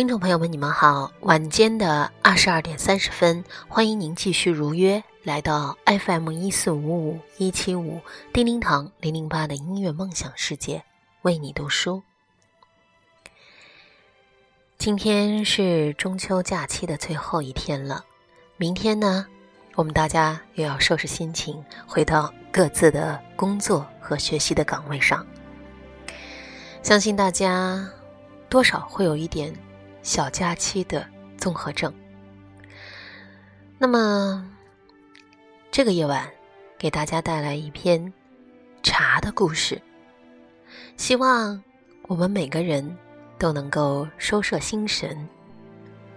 听众朋友们，你们好！晚间的二十二点三十分，欢迎您继续如约来到 FM 一四五五一七五叮叮堂零零八的音乐梦想世界，为你读书。今天是中秋假期的最后一天了，明天呢，我们大家又要收拾心情，回到各自的工作和学习的岗位上。相信大家多少会有一点。小假期的综合症。那么，这个夜晚给大家带来一篇茶的故事。希望我们每个人都能够收摄心神，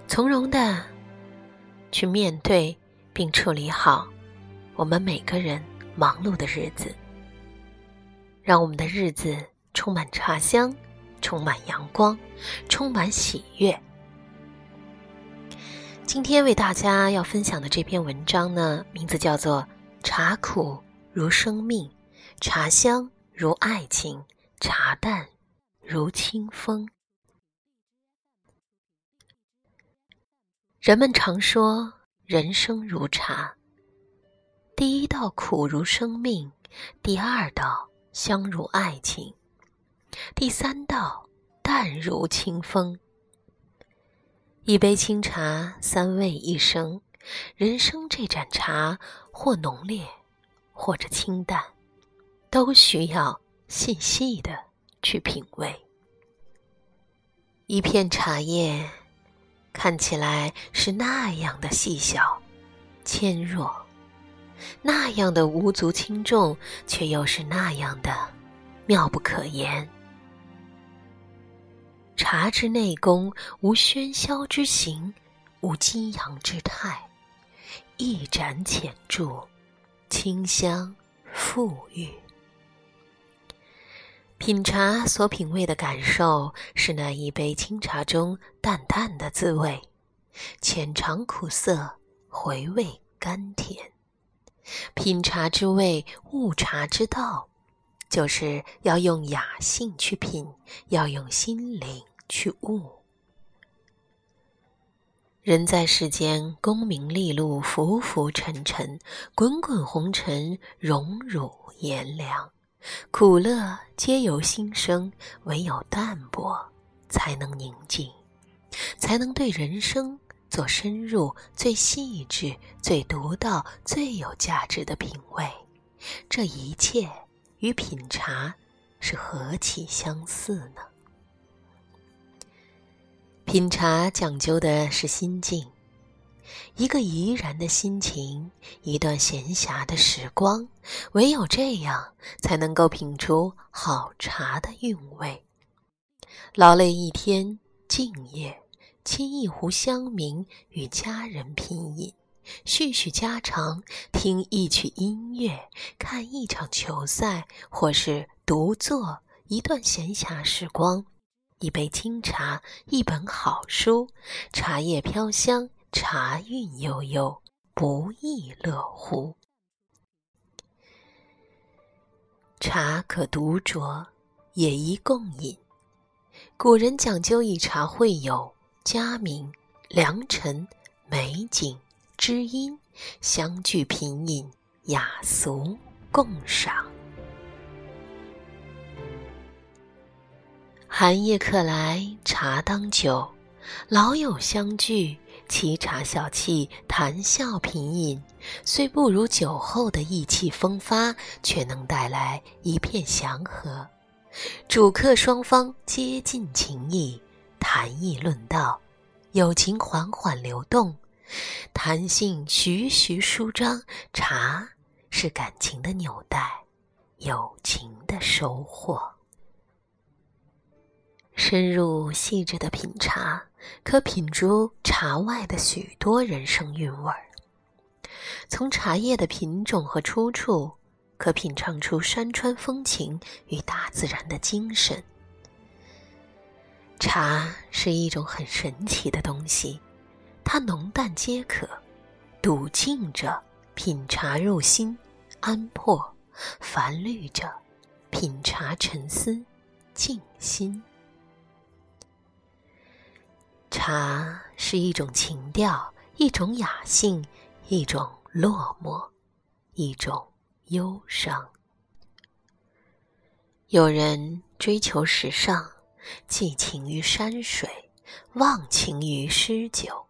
从容的去面对并处理好我们每个人忙碌的日子，让我们的日子充满茶香。充满阳光，充满喜悦。今天为大家要分享的这篇文章呢，名字叫做《茶苦如生命，茶香如爱情，茶淡如清风》。人们常说人生如茶，第一道苦如生命，第二道香如爱情。第三道，淡如清风。一杯清茶，三味一生。人生这盏茶，或浓烈，或者清淡，都需要细细的去品味。一片茶叶，看起来是那样的细小、纤弱，那样的无足轻重，却又是那样的妙不可言。茶之内功，无喧嚣之形，无激扬之态，一盏浅注，清香馥郁。品茶所品味的感受，是那一杯清茶中淡淡的滋味，浅尝苦涩，回味甘甜。品茶之味，悟茶之道。就是要用雅兴去品，要用心灵去悟。人在世间，功名利禄，浮浮沉沉，滚滚红尘，荣辱炎凉，苦乐皆由心生，唯有淡泊，才能宁静，才能对人生做深入、最细致、最独到、最有价值的品味。这一切。与品茶是何其相似呢？品茶讲究的是心境，一个怡然的心情，一段闲暇的时光，唯有这样，才能够品出好茶的韵味。劳累一天，静夜，沏一壶香茗，与家人品饮。叙叙家常，听一曲音乐，看一场球赛，或是独坐一段闲暇时光，一杯清茶，一本好书，茶叶飘香，茶韵悠悠，不亦乐乎？茶可独酌，也宜共饮。古人讲究以茶会友，佳茗、良辰、美景。知音相聚品饮，雅俗共赏。寒夜客来茶当酒，老友相聚沏茶小憩，谈笑品饮，虽不如酒后的意气风发，却能带来一片祥和。主客双方接近情谊，谈议论道，友情缓缓流动。弹性徐徐舒张，茶是感情的纽带，友情的收获。深入细致的品茶，可品出茶外的许多人生韵味儿。从茶叶的品种和出处，可品尝出山川风情与大自然的精神。茶是一种很神奇的东西。它浓淡皆可，笃静着品茶入心，安魄；繁虑着品茶沉思，静心。茶是一种情调，一种雅兴，一种落寞，一种忧伤。有人追求时尚，寄情于山水，忘情于诗酒。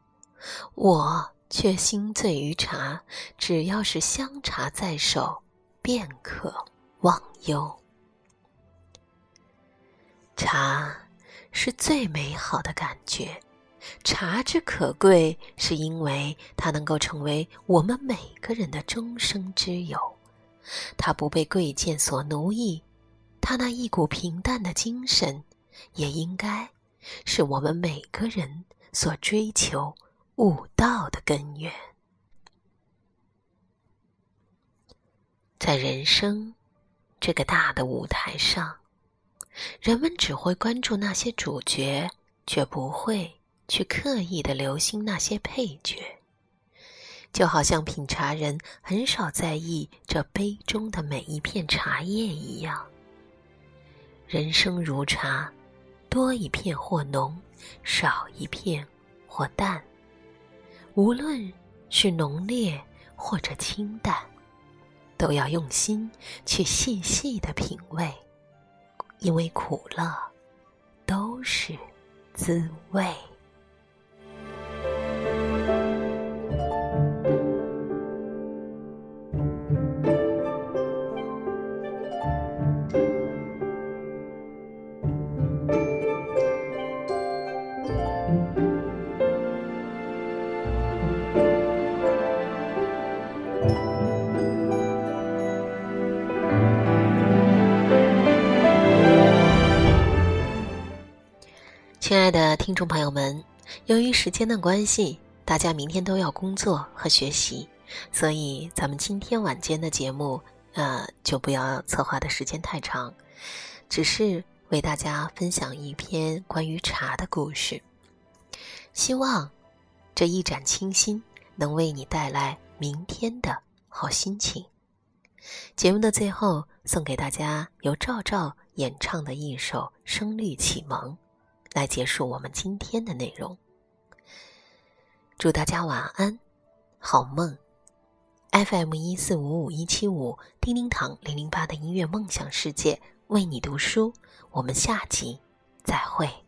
我却心醉于茶，只要是香茶在手，便可忘忧。茶是最美好的感觉，茶之可贵，是因为它能够成为我们每个人的终生之友。它不被贵贱所奴役，它那一股平淡的精神，也应该是我们每个人所追求。悟道的根源，在人生这个大的舞台上，人们只会关注那些主角，却不会去刻意的留心那些配角。就好像品茶人很少在意这杯中的每一片茶叶一样。人生如茶，多一片或浓，少一片或淡。无论是浓烈或者清淡，都要用心去细细的品味，因为苦乐都是滋味。亲爱的听众朋友们，由于时间的关系，大家明天都要工作和学习，所以咱们今天晚间的节目，呃，就不要策划的时间太长，只是为大家分享一篇关于茶的故事。希望这一盏清新能为你带来明天的好心情。节目的最后，送给大家由赵照演唱的一首《声律启蒙》。来结束我们今天的内容。祝大家晚安，好梦。FM 一四五五一七五，叮叮堂零零八的音乐梦想世界为你读书。我们下集再会。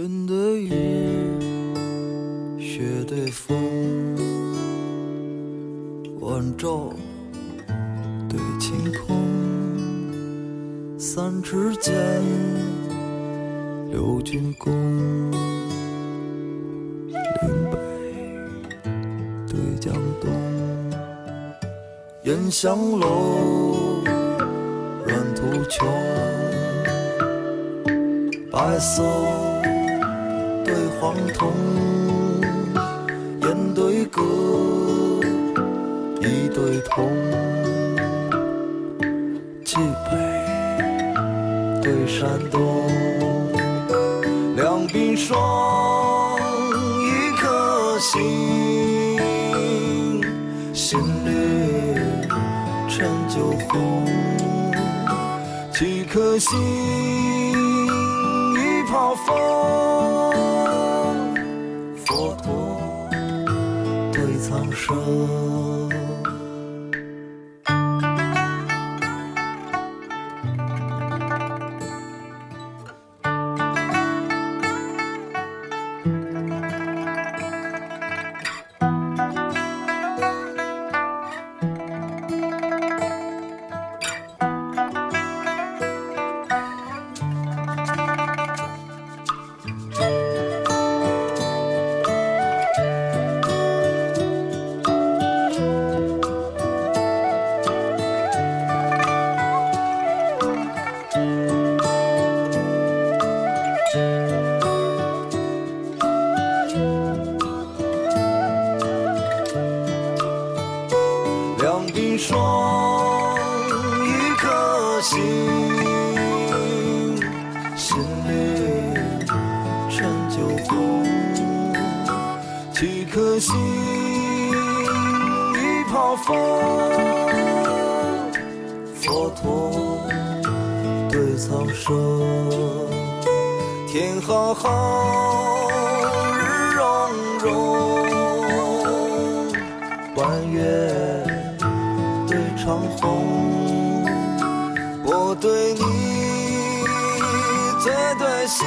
云对雨，雪对风，晚照对晴空。三尺剑，六钧弓。岭北对江东，烟香楼，软土穷，白色。黄铜，烟对歌，一对铜，冀北对山东，两鬓霜，一颗心，心绿陈酒红，几颗心，成就风。几颗星，一泡风。佛陀对苍生，天浩浩，日融融，弯月对长虹。我对你最对心，